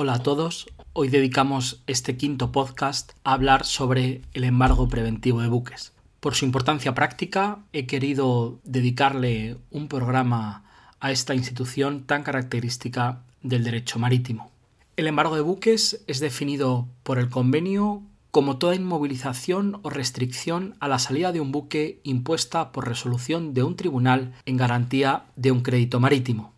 Hola a todos. Hoy dedicamos este quinto podcast a hablar sobre el embargo preventivo de buques. Por su importancia práctica, he querido dedicarle un programa a esta institución tan característica del derecho marítimo. El embargo de buques es definido por el convenio como toda inmovilización o restricción a la salida de un buque impuesta por resolución de un tribunal en garantía de un crédito marítimo.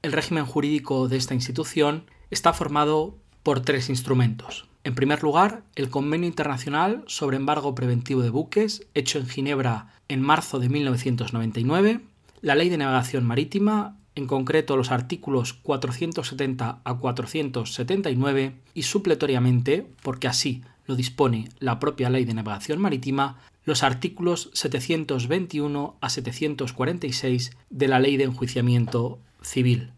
El régimen jurídico de esta institución está formado por tres instrumentos. En primer lugar, el Convenio Internacional sobre Embargo Preventivo de Buques, hecho en Ginebra en marzo de 1999, la Ley de Navegación Marítima, en concreto los artículos 470 a 479, y supletoriamente, porque así lo dispone la propia Ley de Navegación Marítima, los artículos 721 a 746 de la Ley de Enjuiciamiento Civil.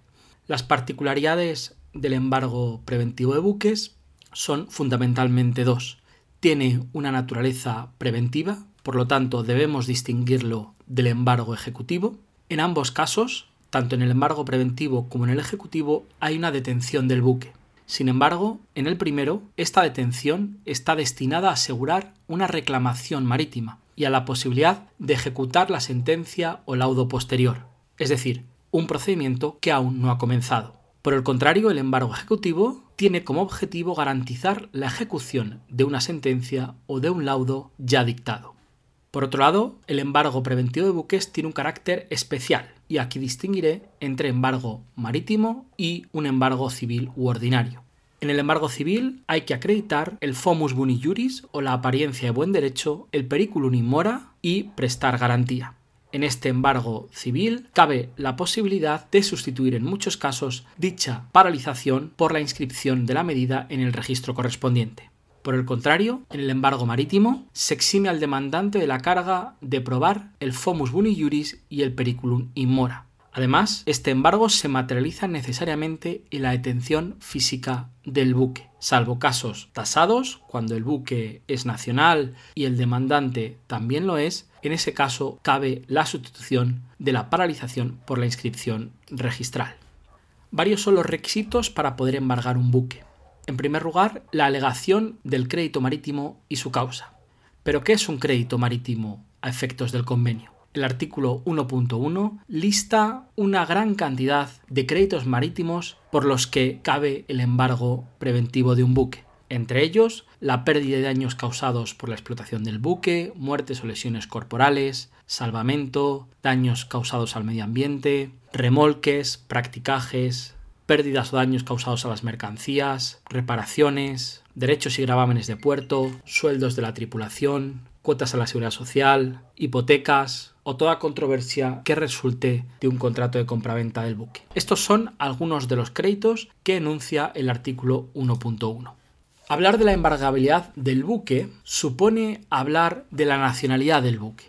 Las particularidades del embargo preventivo de buques son fundamentalmente dos. Tiene una naturaleza preventiva, por lo tanto debemos distinguirlo del embargo ejecutivo. En ambos casos, tanto en el embargo preventivo como en el ejecutivo, hay una detención del buque. Sin embargo, en el primero, esta detención está destinada a asegurar una reclamación marítima y a la posibilidad de ejecutar la sentencia o laudo posterior, es decir, un procedimiento que aún no ha comenzado. Por el contrario, el embargo ejecutivo tiene como objetivo garantizar la ejecución de una sentencia o de un laudo ya dictado. Por otro lado, el embargo preventivo de buques tiene un carácter especial, y aquí distinguiré entre embargo marítimo y un embargo civil u ordinario. En el embargo civil hay que acreditar el fomus boni juris o la apariencia de buen derecho, el periculum in mora y prestar garantía. En este embargo civil cabe la posibilidad de sustituir en muchos casos dicha paralización por la inscripción de la medida en el registro correspondiente. Por el contrario, en el embargo marítimo se exime al demandante de la carga de probar el fomus boni juris y el periculum in mora. Además, este embargo se materializa necesariamente en la detención física del buque, salvo casos tasados, cuando el buque es nacional y el demandante también lo es, en ese caso cabe la sustitución de la paralización por la inscripción registral. Varios son los requisitos para poder embargar un buque. En primer lugar, la alegación del crédito marítimo y su causa. ¿Pero qué es un crédito marítimo a efectos del convenio? El artículo 1.1 lista una gran cantidad de créditos marítimos por los que cabe el embargo preventivo de un buque entre ellos la pérdida de daños causados por la explotación del buque, muertes o lesiones corporales, salvamento, daños causados al medio ambiente, remolques, practicajes, pérdidas o daños causados a las mercancías, reparaciones, derechos y gravámenes de puerto, sueldos de la tripulación, cuotas a la seguridad social, hipotecas o toda controversia que resulte de un contrato de compraventa del buque. Estos son algunos de los créditos que enuncia el artículo 1.1. Hablar de la embargabilidad del buque supone hablar de la nacionalidad del buque.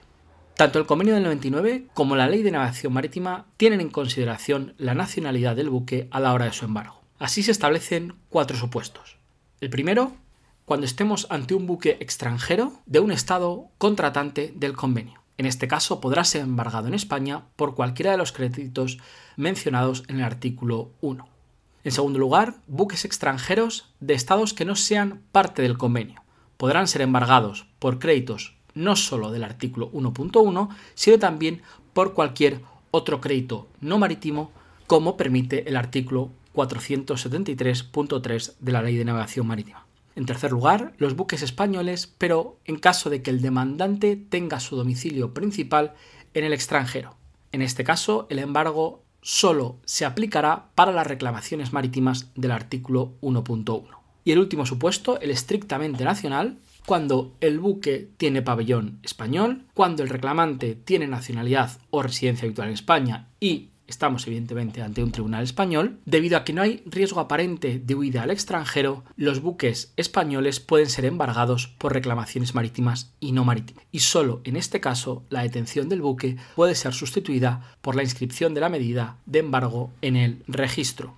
Tanto el convenio del 99 como la ley de navegación marítima tienen en consideración la nacionalidad del buque a la hora de su embargo. Así se establecen cuatro supuestos. El primero, cuando estemos ante un buque extranjero de un Estado contratante del convenio. En este caso podrá ser embargado en España por cualquiera de los créditos mencionados en el artículo 1. En segundo lugar, buques extranjeros de estados que no sean parte del convenio. Podrán ser embargados por créditos no solo del artículo 1.1, sino también por cualquier otro crédito no marítimo, como permite el artículo 473.3 de la Ley de Navegación Marítima. En tercer lugar, los buques españoles, pero en caso de que el demandante tenga su domicilio principal en el extranjero. En este caso, el embargo solo se aplicará para las reclamaciones marítimas del artículo 1.1. Y el último supuesto, el estrictamente nacional, cuando el buque tiene pabellón español, cuando el reclamante tiene nacionalidad o residencia habitual en España y estamos evidentemente ante un tribunal español, debido a que no hay riesgo aparente de huida al extranjero, los buques españoles pueden ser embargados por reclamaciones marítimas y no marítimas. Y solo en este caso la detención del buque puede ser sustituida por la inscripción de la medida de embargo en el registro.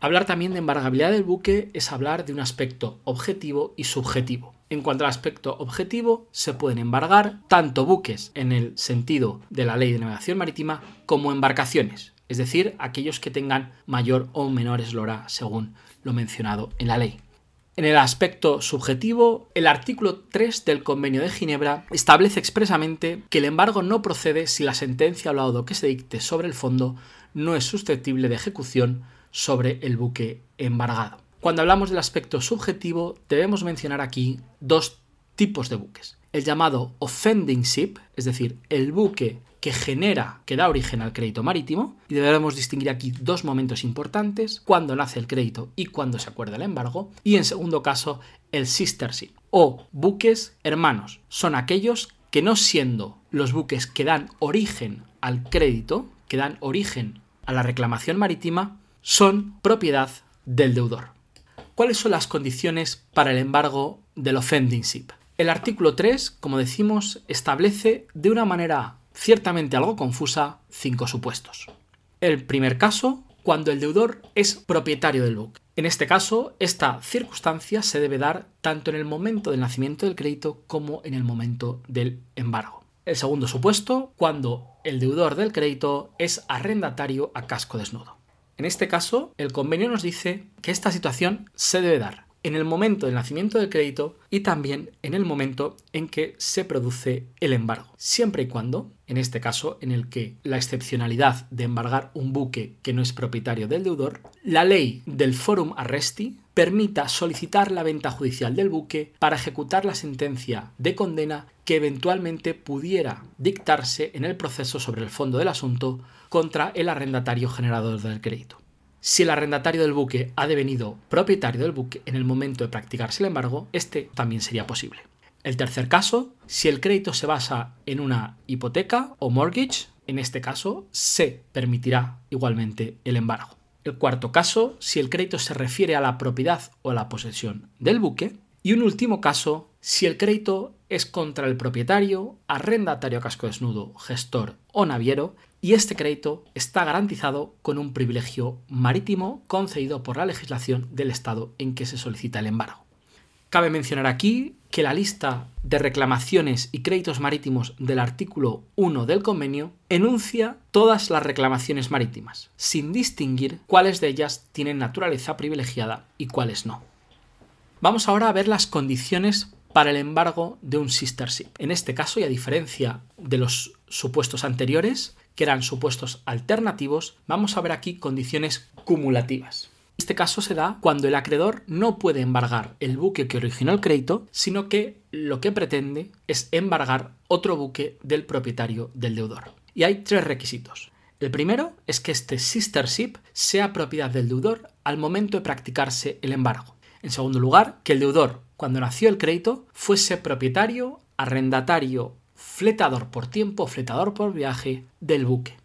Hablar también de embargabilidad del buque es hablar de un aspecto objetivo y subjetivo. En cuanto al aspecto objetivo, se pueden embargar tanto buques en el sentido de la ley de navegación marítima como embarcaciones, es decir, aquellos que tengan mayor o menor eslora según lo mencionado en la ley. En el aspecto subjetivo, el artículo 3 del Convenio de Ginebra establece expresamente que el embargo no procede si la sentencia o laudo que se dicte sobre el fondo no es susceptible de ejecución sobre el buque embargado. Cuando hablamos del aspecto subjetivo, debemos mencionar aquí dos tipos de buques. El llamado offending ship, es decir, el buque que genera, que da origen al crédito marítimo, y debemos distinguir aquí dos momentos importantes, cuando nace el crédito y cuando se acuerda el embargo, y en segundo caso, el sister ship, o buques hermanos. Son aquellos que no siendo los buques que dan origen al crédito, que dan origen a la reclamación marítima, son propiedad del deudor. ¿Cuáles son las condiciones para el embargo del offending ship? El artículo 3, como decimos, establece de una manera ciertamente algo confusa, cinco supuestos. El primer caso, cuando el deudor es propietario del buque. En este caso, esta circunstancia se debe dar tanto en el momento del nacimiento del crédito como en el momento del embargo. El segundo supuesto, cuando el deudor del crédito es arrendatario a casco desnudo. En este caso, el convenio nos dice que esta situación se debe dar en el momento del nacimiento del crédito y también en el momento en que se produce el embargo, siempre y cuando, en este caso en el que la excepcionalidad de embargar un buque que no es propietario del deudor, la ley del forum arresti permita solicitar la venta judicial del buque para ejecutar la sentencia de condena que eventualmente pudiera dictarse en el proceso sobre el fondo del asunto contra el arrendatario generador del crédito. Si el arrendatario del buque ha devenido propietario del buque en el momento de practicarse el embargo, este también sería posible. El tercer caso, si el crédito se basa en una hipoteca o mortgage, en este caso se permitirá igualmente el embargo. El cuarto caso, si el crédito se refiere a la propiedad o a la posesión del buque. Y un último caso, si el crédito es contra el propietario, arrendatario casco desnudo, gestor o naviero, y este crédito está garantizado con un privilegio marítimo concedido por la legislación del Estado en que se solicita el embargo. Cabe mencionar aquí que la lista de reclamaciones y créditos marítimos del artículo 1 del convenio enuncia todas las reclamaciones marítimas, sin distinguir cuáles de ellas tienen naturaleza privilegiada y cuáles no. Vamos ahora a ver las condiciones para el embargo de un sister ship. En este caso, y a diferencia de los supuestos anteriores, que eran supuestos alternativos, vamos a ver aquí condiciones cumulativas. Este caso se da cuando el acreedor no puede embargar el buque que originó el crédito, sino que lo que pretende es embargar otro buque del propietario del deudor. Y hay tres requisitos. El primero es que este sister ship sea propiedad del deudor al momento de practicarse el embargo. En segundo lugar, que el deudor, cuando nació el crédito, fuese propietario, arrendatario fletador por tiempo, fletador por viaje del buque.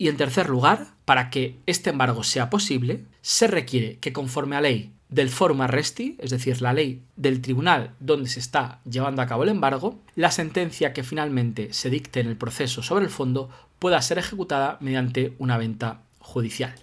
Y en tercer lugar, para que este embargo sea posible, se requiere que conforme a ley del forum arresti, es decir, la ley del tribunal donde se está llevando a cabo el embargo, la sentencia que finalmente se dicte en el proceso sobre el fondo pueda ser ejecutada mediante una venta judicial.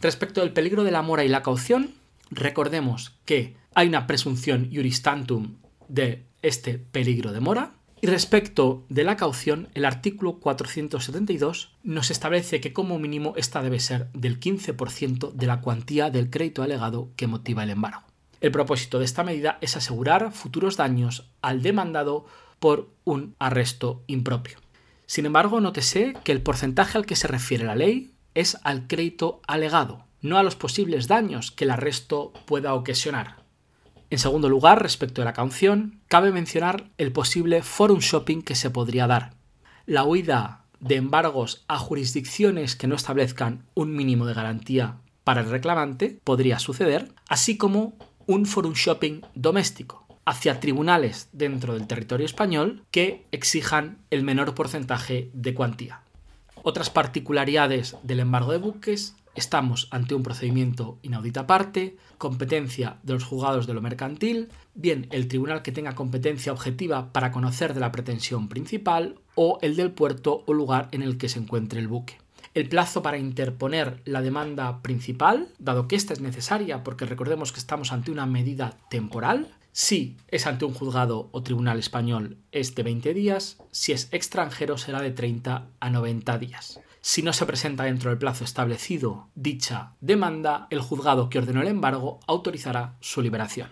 Respecto del peligro de la mora y la caución, recordemos que hay una presunción juristantum de este peligro de mora, y respecto de la caución, el artículo 472 nos establece que como mínimo esta debe ser del 15% de la cuantía del crédito alegado que motiva el embargo. El propósito de esta medida es asegurar futuros daños al demandado por un arresto impropio. Sin embargo, nótese que el porcentaje al que se refiere la ley es al crédito alegado, no a los posibles daños que el arresto pueda ocasionar. En segundo lugar, respecto a la caución, cabe mencionar el posible forum shopping que se podría dar. La huida de embargos a jurisdicciones que no establezcan un mínimo de garantía para el reclamante podría suceder, así como un forum shopping doméstico hacia tribunales dentro del territorio español que exijan el menor porcentaje de cuantía. Otras particularidades del embargo de buques estamos ante un procedimiento inaudita aparte, competencia de los juzgados de lo mercantil, bien el tribunal que tenga competencia objetiva para conocer de la pretensión principal o el del puerto o lugar en el que se encuentre el buque. El plazo para interponer la demanda principal, dado que esta es necesaria porque recordemos que estamos ante una medida temporal, si es ante un juzgado o tribunal español es de 20 días, si es extranjero será de 30 a 90 días. Si no se presenta dentro del plazo establecido dicha demanda, el juzgado que ordenó el embargo autorizará su liberación.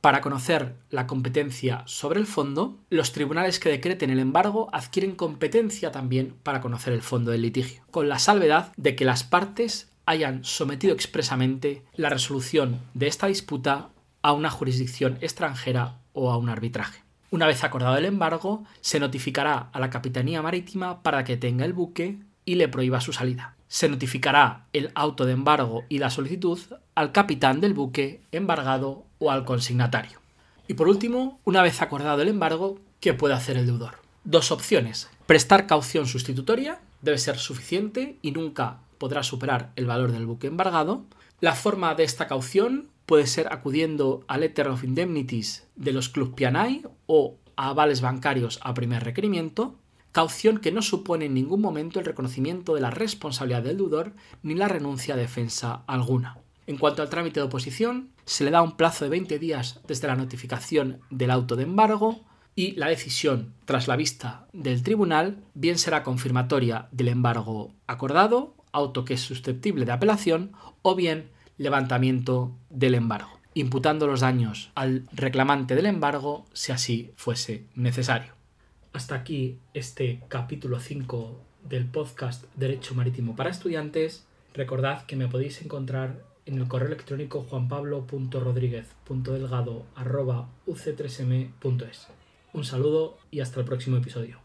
Para conocer la competencia sobre el fondo, los tribunales que decreten el embargo adquieren competencia también para conocer el fondo del litigio, con la salvedad de que las partes hayan sometido expresamente la resolución de esta disputa a una jurisdicción extranjera o a un arbitraje. Una vez acordado el embargo, se notificará a la Capitanía Marítima para que tenga el buque y le prohíba su salida. Se notificará el auto de embargo y la solicitud al capitán del buque embargado o al consignatario. Y por último, una vez acordado el embargo, ¿qué puede hacer el deudor? Dos opciones. Prestar caución sustitutoria debe ser suficiente y nunca podrá superar el valor del buque embargado. La forma de esta caución puede ser acudiendo al Letter of Indemnities de los Club Pianay o a avales bancarios a primer requerimiento, caución que no supone en ningún momento el reconocimiento de la responsabilidad del deudor ni la renuncia a defensa alguna. En cuanto al trámite de oposición, se le da un plazo de 20 días desde la notificación del auto de embargo y la decisión tras la vista del tribunal bien será confirmatoria del embargo acordado, auto que es susceptible de apelación, o bien levantamiento del embargo, imputando los daños al reclamante del embargo si así fuese necesario. Hasta aquí este capítulo 5 del podcast Derecho Marítimo para Estudiantes. Recordad que me podéis encontrar en el correo electrónico juanpablo.rodríguez.delgado.uc3m.es. Un saludo y hasta el próximo episodio.